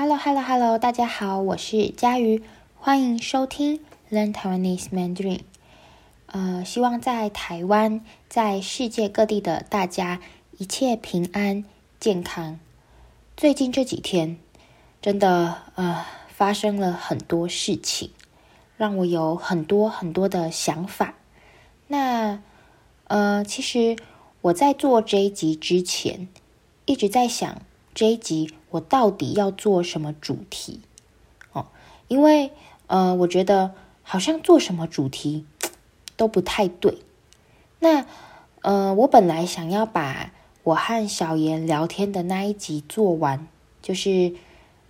Hello，Hello，Hello，大家好，我是佳瑜，欢迎收听 Learn Taiwanese Mandarin。呃，希望在台湾，在世界各地的大家一切平安健康。最近这几天，真的呃发生了很多事情，让我有很多很多的想法。那呃，其实我在做这一集之前，一直在想这一集。我到底要做什么主题？哦，因为呃，我觉得好像做什么主题 都不太对。那呃，我本来想要把我和小妍聊天的那一集做完，就是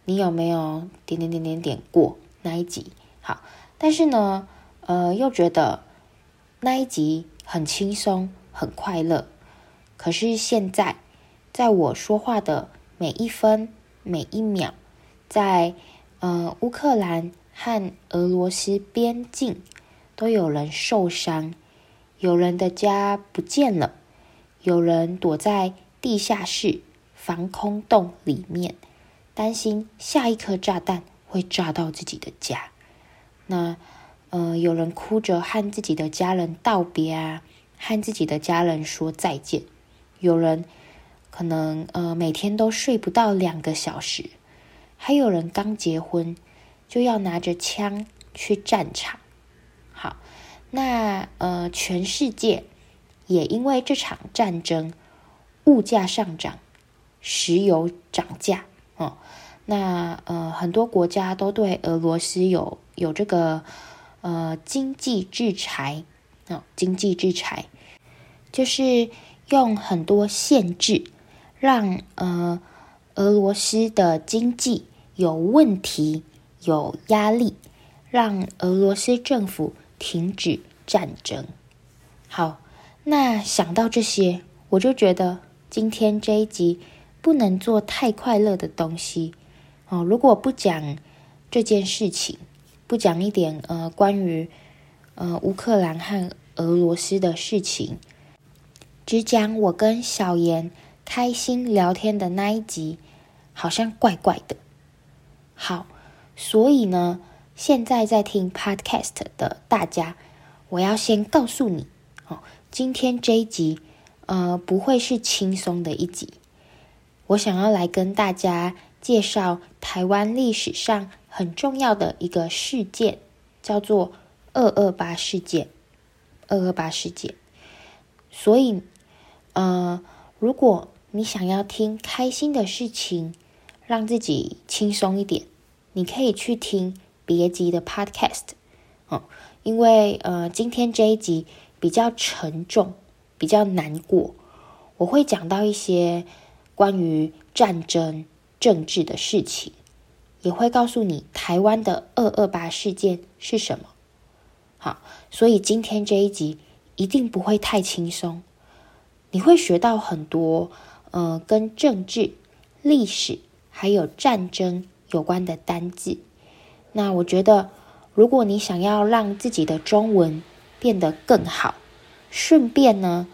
你有没有点点点点点过那一集？好，但是呢，呃，又觉得那一集很轻松、很快乐。可是现在，在我说话的。每一分每一秒，在呃乌克兰和俄罗斯边境，都有人受伤，有人的家不见了，有人躲在地下室防空洞里面，担心下一颗炸弹会炸到自己的家。那呃，有人哭着和自己的家人道别啊，和自己的家人说再见，有人。可能呃每天都睡不到两个小时，还有人刚结婚就要拿着枪去战场。好，那呃全世界也因为这场战争，物价上涨，石油涨价哦。那呃很多国家都对俄罗斯有有这个呃经济制裁、哦，经济制裁就是用很多限制。让呃俄罗斯的经济有问题、有压力，让俄罗斯政府停止战争。好，那想到这些，我就觉得今天这一集不能做太快乐的东西哦。如果不讲这件事情，不讲一点呃关于呃乌克兰和俄罗斯的事情，只讲我跟小妍。开心聊天的那一集，好像怪怪的。好，所以呢，现在在听 Podcast 的大家，我要先告诉你哦，今天这一集，呃，不会是轻松的一集。我想要来跟大家介绍台湾历史上很重要的一个事件，叫做二二八事件。二二八事件。所以，呃，如果你想要听开心的事情，让自己轻松一点，你可以去听别集的 podcast，哦，因为呃，今天这一集比较沉重，比较难过，我会讲到一些关于战争、政治的事情，也会告诉你台湾的二二八事件是什么。好，所以今天这一集一定不会太轻松，你会学到很多。呃，跟政治、历史还有战争有关的单字，那我觉得，如果你想要让自己的中文变得更好，顺便呢，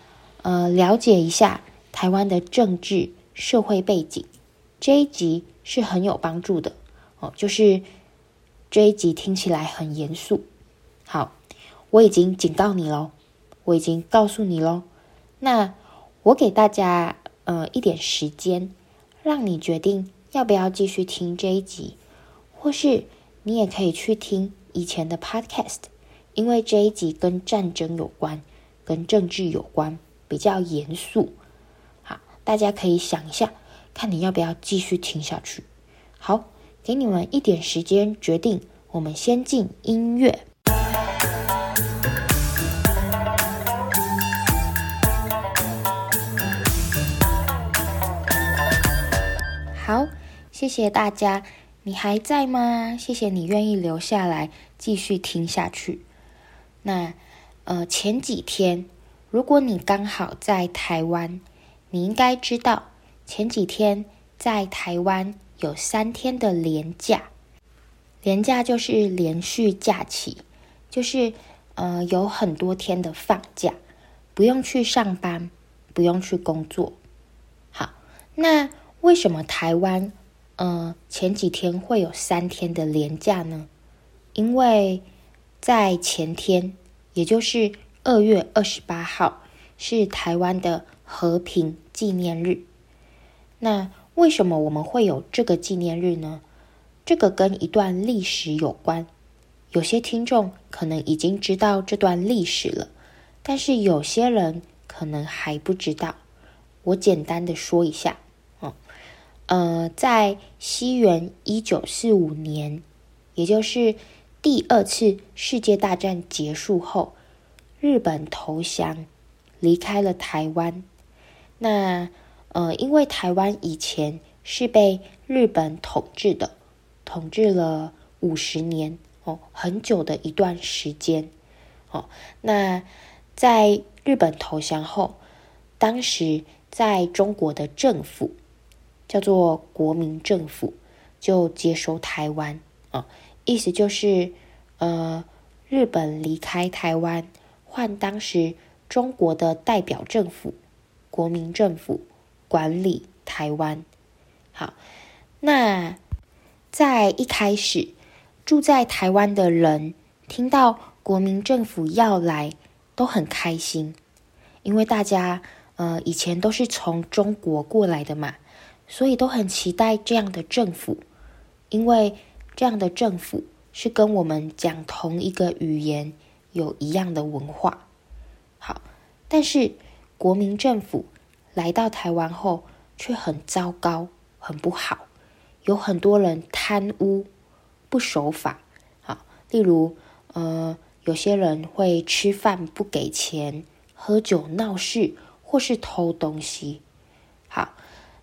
呃，了解一下台湾的政治社会背景，这一集是很有帮助的哦。就是这一集听起来很严肃，好，我已经警告你喽，我已经告诉你喽。那我给大家。呃，一点时间，让你决定要不要继续听这一集，或是你也可以去听以前的 podcast，因为这一集跟战争有关，跟政治有关，比较严肃。好，大家可以想一下，看你要不要继续听下去。好，给你们一点时间决定，我们先进音乐。好，谢谢大家，你还在吗？谢谢你愿意留下来继续听下去。那呃，前几天，如果你刚好在台湾，你应该知道前几天在台湾有三天的连假，连假就是连续假期，就是呃有很多天的放假，不用去上班，不用去工作。好，那。为什么台湾呃，前几天会有三天的连假呢？因为在前天，也就是二月二十八号，是台湾的和平纪念日。那为什么我们会有这个纪念日呢？这个跟一段历史有关。有些听众可能已经知道这段历史了，但是有些人可能还不知道。我简单的说一下。呃，在西元一九四五年，也就是第二次世界大战结束后，日本投降，离开了台湾。那呃，因为台湾以前是被日本统治的，统治了五十年哦，很久的一段时间。哦，那在日本投降后，当时在中国的政府。叫做国民政府，就接收台湾啊，意思就是，呃，日本离开台湾，换当时中国的代表政府，国民政府管理台湾。好，那在一开始住在台湾的人，听到国民政府要来，都很开心，因为大家呃以前都是从中国过来的嘛。所以都很期待这样的政府，因为这样的政府是跟我们讲同一个语言，有一样的文化。好，但是国民政府来到台湾后却很糟糕，很不好，有很多人贪污、不守法。好，例如呃，有些人会吃饭不给钱、喝酒闹事，或是偷东西。好，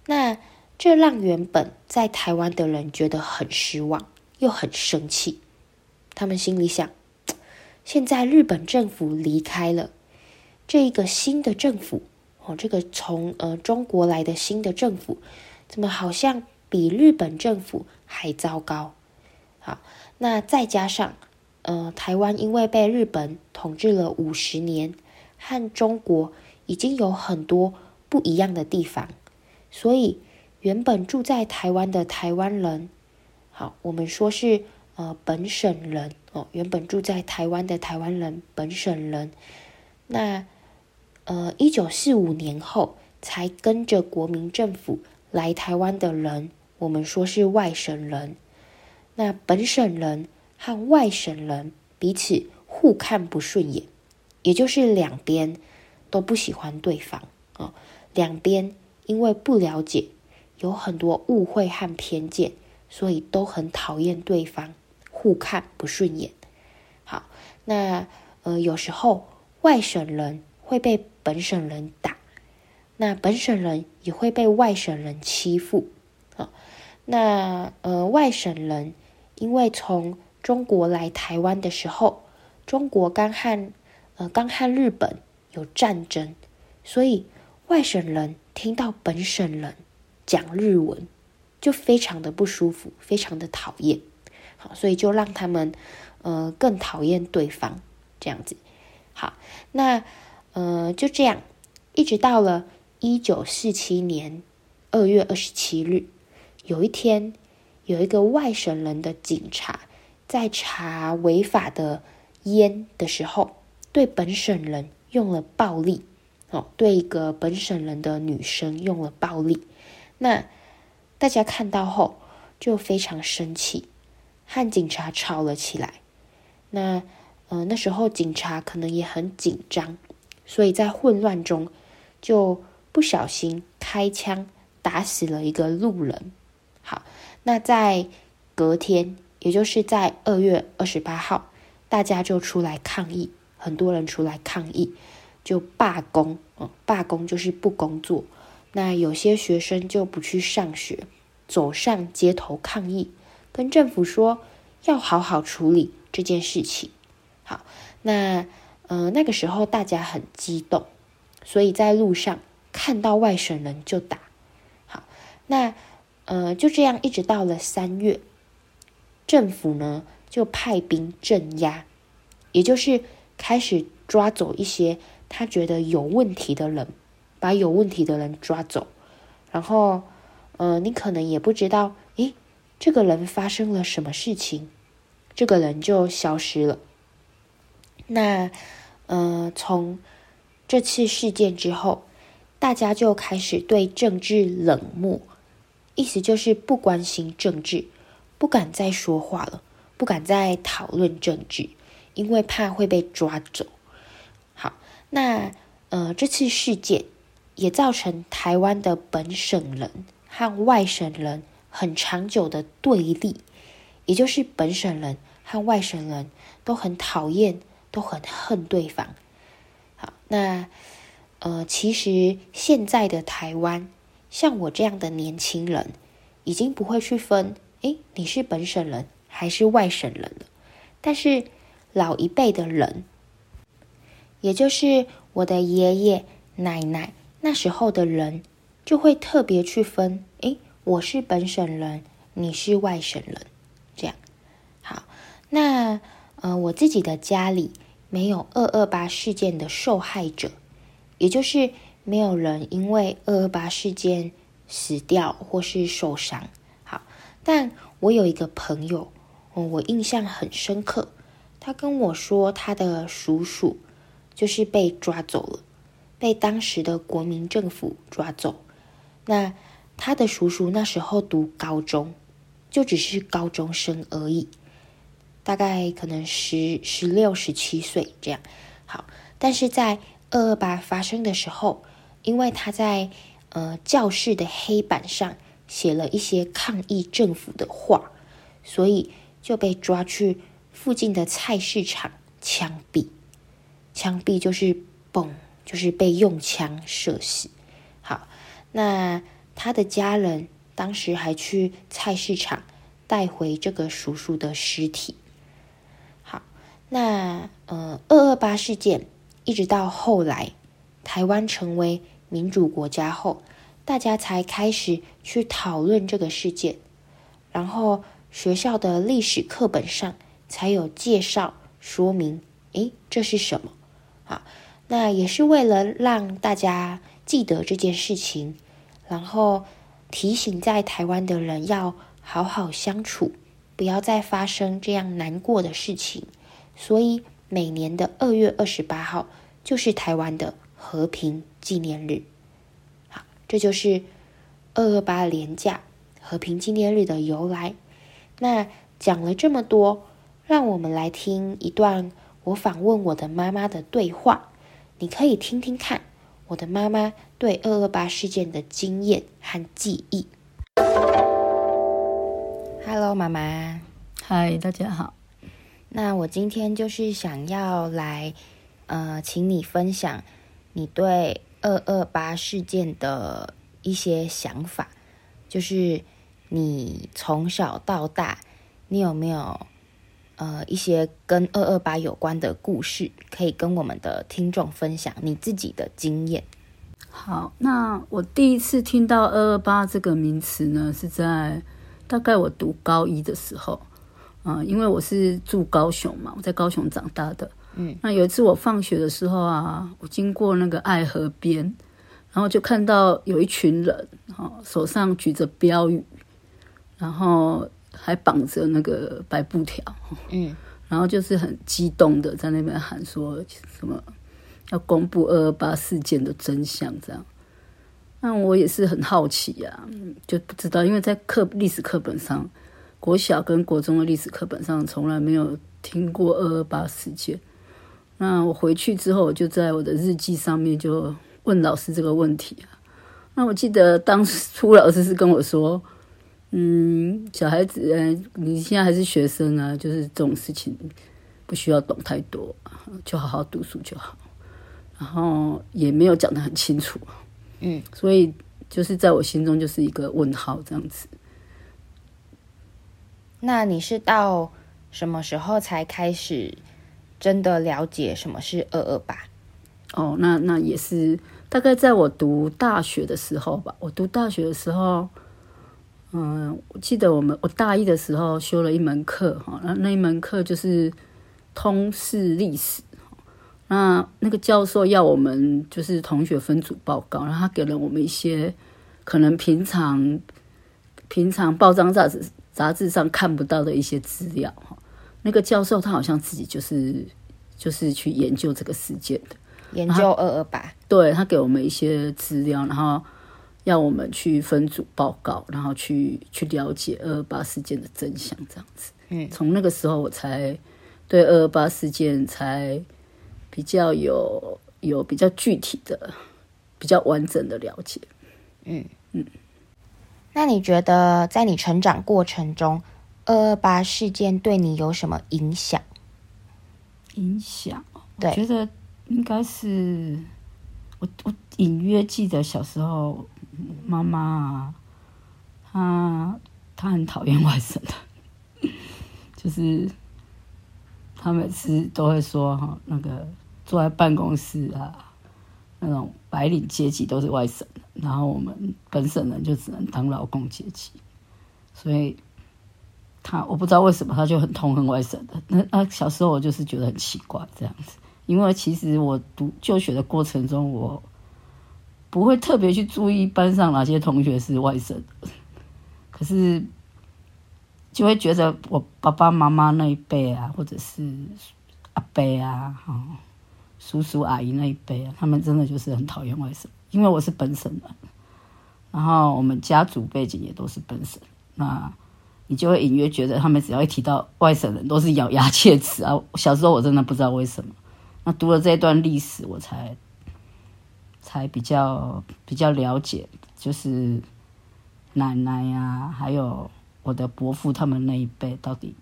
那。这让原本在台湾的人觉得很失望，又很生气。他们心里想：现在日本政府离开了，这一个新的政府哦，这个从呃中国来的新的政府，怎么好像比日本政府还糟糕？好，那再加上呃台湾因为被日本统治了五十年，和中国已经有很多不一样的地方，所以。原本住在台湾的台湾人，好，我们说是呃本省人哦。原本住在台湾的台湾人，本省人，那呃一九四五年后才跟着国民政府来台湾的人，我们说是外省人。那本省人和外省人彼此互看不顺眼，也就是两边都不喜欢对方啊，两边因为不了解。有很多误会和偏见，所以都很讨厌对方，互看不顺眼。好，那呃，有时候外省人会被本省人打，那本省人也会被外省人欺负。啊，那呃，外省人因为从中国来台湾的时候，中国刚和呃刚和日本有战争，所以外省人听到本省人。讲日文就非常的不舒服，非常的讨厌，好，所以就让他们呃更讨厌对方这样子。好，那呃就这样，一直到了一九四七年二月二十七日，有一天，有一个外省人的警察在查违法的烟的时候，对本省人用了暴力，哦，对一个本省人的女生用了暴力。那大家看到后就非常生气，和警察吵了起来。那呃那时候警察可能也很紧张，所以在混乱中就不小心开枪打死了一个路人。好，那在隔天，也就是在二月二十八号，大家就出来抗议，很多人出来抗议，就罢工。嗯，罢工就是不工作。那有些学生就不去上学，走上街头抗议，跟政府说要好好处理这件事情。好，那呃那个时候大家很激动，所以在路上看到外省人就打。好，那呃就这样一直到了三月，政府呢就派兵镇压，也就是开始抓走一些他觉得有问题的人。把有问题的人抓走，然后，呃，你可能也不知道，诶，这个人发生了什么事情，这个人就消失了。那，呃，从这次事件之后，大家就开始对政治冷漠，意思就是不关心政治，不敢再说话了，不敢再讨论政治，因为怕会被抓走。好，那呃，这次事件也造成台湾的本省人和外省人很长久的对立，也就是本省人和外省人都很讨厌。都很恨对方。好，那呃，其实现在的台湾，像我这样的年轻人，已经不会去分，诶，你是本省人还是外省人了。但是老一辈的人，也就是我的爷爷奶奶那时候的人，就会特别去分，诶，我是本省人，你是外省人，这样。好，那呃，我自己的家里。没有二二八事件的受害者，也就是没有人因为二二八事件死掉或是受伤。好，但我有一个朋友，我印象很深刻。他跟我说，他的叔叔就是被抓走了，被当时的国民政府抓走。那他的叔叔那时候读高中，就只是高中生而已。大概可能十十六、十七岁这样，好，但是在二二八发生的时候，因为他在呃教室的黑板上写了一些抗议政府的话，所以就被抓去附近的菜市场枪毙。枪毙就是嘣，就是被用枪射死。好，那他的家人当时还去菜市场带回这个叔叔的尸体。好那呃，二二八事件一直到后来，台湾成为民主国家后，大家才开始去讨论这个事件，然后学校的历史课本上才有介绍说明，诶，这是什么？啊，那也是为了让大家记得这件事情，然后提醒在台湾的人要好好相处，不要再发生这样难过的事情。所以每年的二月二十八号就是台湾的和平纪念日。好，这就是二二八连假和平纪念日的由来。那讲了这么多，让我们来听一段我访问我的妈妈的对话。你可以听听看我的妈妈对二二八事件的经验和记忆。Hello，妈妈。嗨，大家好。那我今天就是想要来，呃，请你分享你对二二八事件的一些想法，就是你从小到大，你有没有呃一些跟二二八有关的故事，可以跟我们的听众分享你自己的经验？好，那我第一次听到二二八这个名词呢，是在大概我读高一的时候。呃，因为我是住高雄嘛，我在高雄长大的。嗯，那有一次我放学的时候啊，我经过那个爱河边，然后就看到有一群人，哈，手上举着标语，然后还绑着那个白布条，嗯，然后就是很激动的在那边喊说什么要公布二二八事件的真相，这样。那我也是很好奇呀，就不知道，因为在课历史课本上。国小跟国中的历史课本上从来没有听过二二八事件。那我回去之后，我就在我的日记上面就问老师这个问题啊。那我记得当初老师是跟我说：“嗯，小孩子，嗯，你现在还是学生啊，就是这种事情不需要懂太多，就好好读书就好。”然后也没有讲得很清楚，嗯，所以就是在我心中就是一个问号这样子。那你是到什么时候才开始真的了解什么是二二八？哦，那那也是大概在我读大学的时候吧。我读大学的时候，嗯，我记得我们我大一的时候修了一门课哈，那那一门课就是通识历史。那那个教授要我们就是同学分组报告，然后他给了我们一些可能平常平常报章杂志。杂志上看不到的一些资料哈。那个教授他好像自己就是就是去研究这个事件的，研究二二八，对，他给我们一些资料，然后要我们去分组报告，然后去去了解二二八事件的真相，这样子。嗯，从那个时候我才对二二八事件才比较有有比较具体的、比较完整的了解。嗯嗯，那你觉得在你成长过程中，二二八事件对你有什么影响？影响？我觉得应该是我我隐约记得小时候妈妈啊，她她很讨厌外省的，就是她每次都会说哈，那个坐在办公室啊，那种白领阶级都是外省的，然后我们本省人就只能当劳工阶级，所以。他我不知道为什么他就很痛恨外省的。那那小时候我就是觉得很奇怪这样子，因为其实我读就学的过程中，我不会特别去注意班上哪些同学是外省的，可是就会觉得我爸爸妈妈那一辈啊，或者是阿伯啊、叔叔阿姨那一辈啊，他们真的就是很讨厌外省，因为我是本省人，然后我们家族背景也都是本省，那。你就会隐约觉得他们只要一提到外省人，都是咬牙切齿啊！小时候我真的不知道为什么，那读了这段历史，我才才比较比较了解，就是奶奶呀、还有我的伯父他们那一辈，到底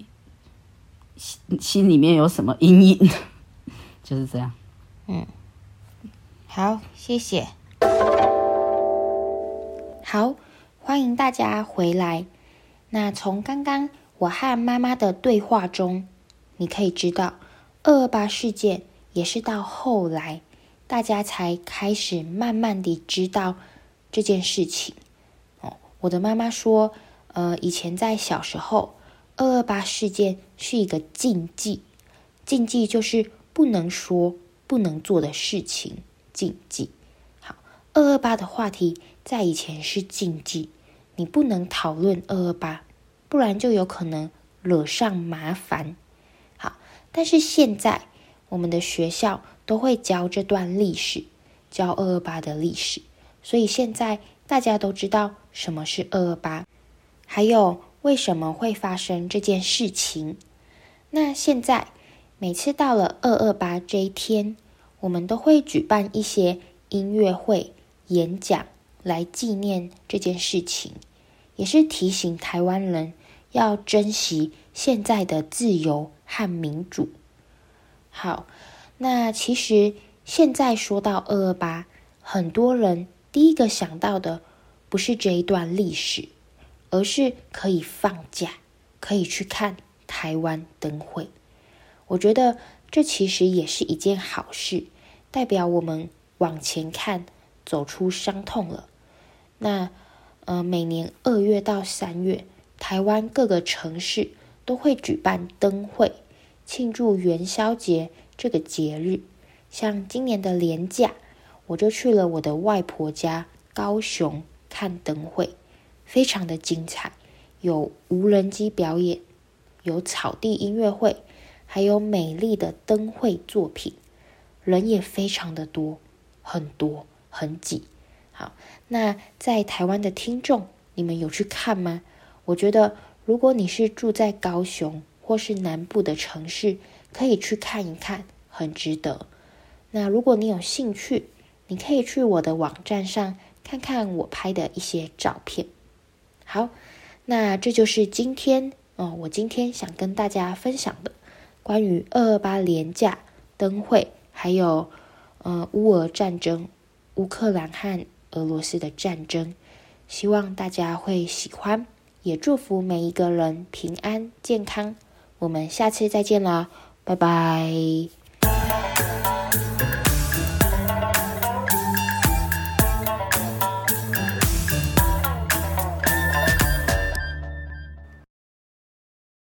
心心里面有什么阴影，就是这样。嗯，好，谢谢。好，欢迎大家回来。那从刚刚我和妈妈的对话中，你可以知道，二二八事件也是到后来大家才开始慢慢地知道这件事情。哦，我的妈妈说，呃，以前在小时候，二二八事件是一个禁忌，禁忌就是不能说、不能做的事情，禁忌。好，二二八的话题在以前是禁忌。你不能讨论二二八，不然就有可能惹上麻烦。好，但是现在我们的学校都会教这段历史，教二二八的历史，所以现在大家都知道什么是二二八，还有为什么会发生这件事情。那现在每次到了二二八这一天，我们都会举办一些音乐会、演讲来纪念这件事情。也是提醒台湾人要珍惜现在的自由和民主。好，那其实现在说到二二八，很多人第一个想到的不是这一段历史，而是可以放假，可以去看台湾灯会。我觉得这其实也是一件好事，代表我们往前看，走出伤痛了。那。呃，每年二月到三月，台湾各个城市都会举办灯会，庆祝元宵节这个节日。像今年的连假，我就去了我的外婆家高雄看灯会，非常的精彩，有无人机表演，有草地音乐会，还有美丽的灯会作品，人也非常的多，很多，很挤。好，那在台湾的听众，你们有去看吗？我觉得，如果你是住在高雄或是南部的城市，可以去看一看，很值得。那如果你有兴趣，你可以去我的网站上看看我拍的一些照片。好，那这就是今天哦，我今天想跟大家分享的关于二二八廉价灯会，还有呃乌俄战争，乌克兰和。俄罗斯的战争，希望大家会喜欢，也祝福每一个人平安健康。我们下次再见啦，拜拜。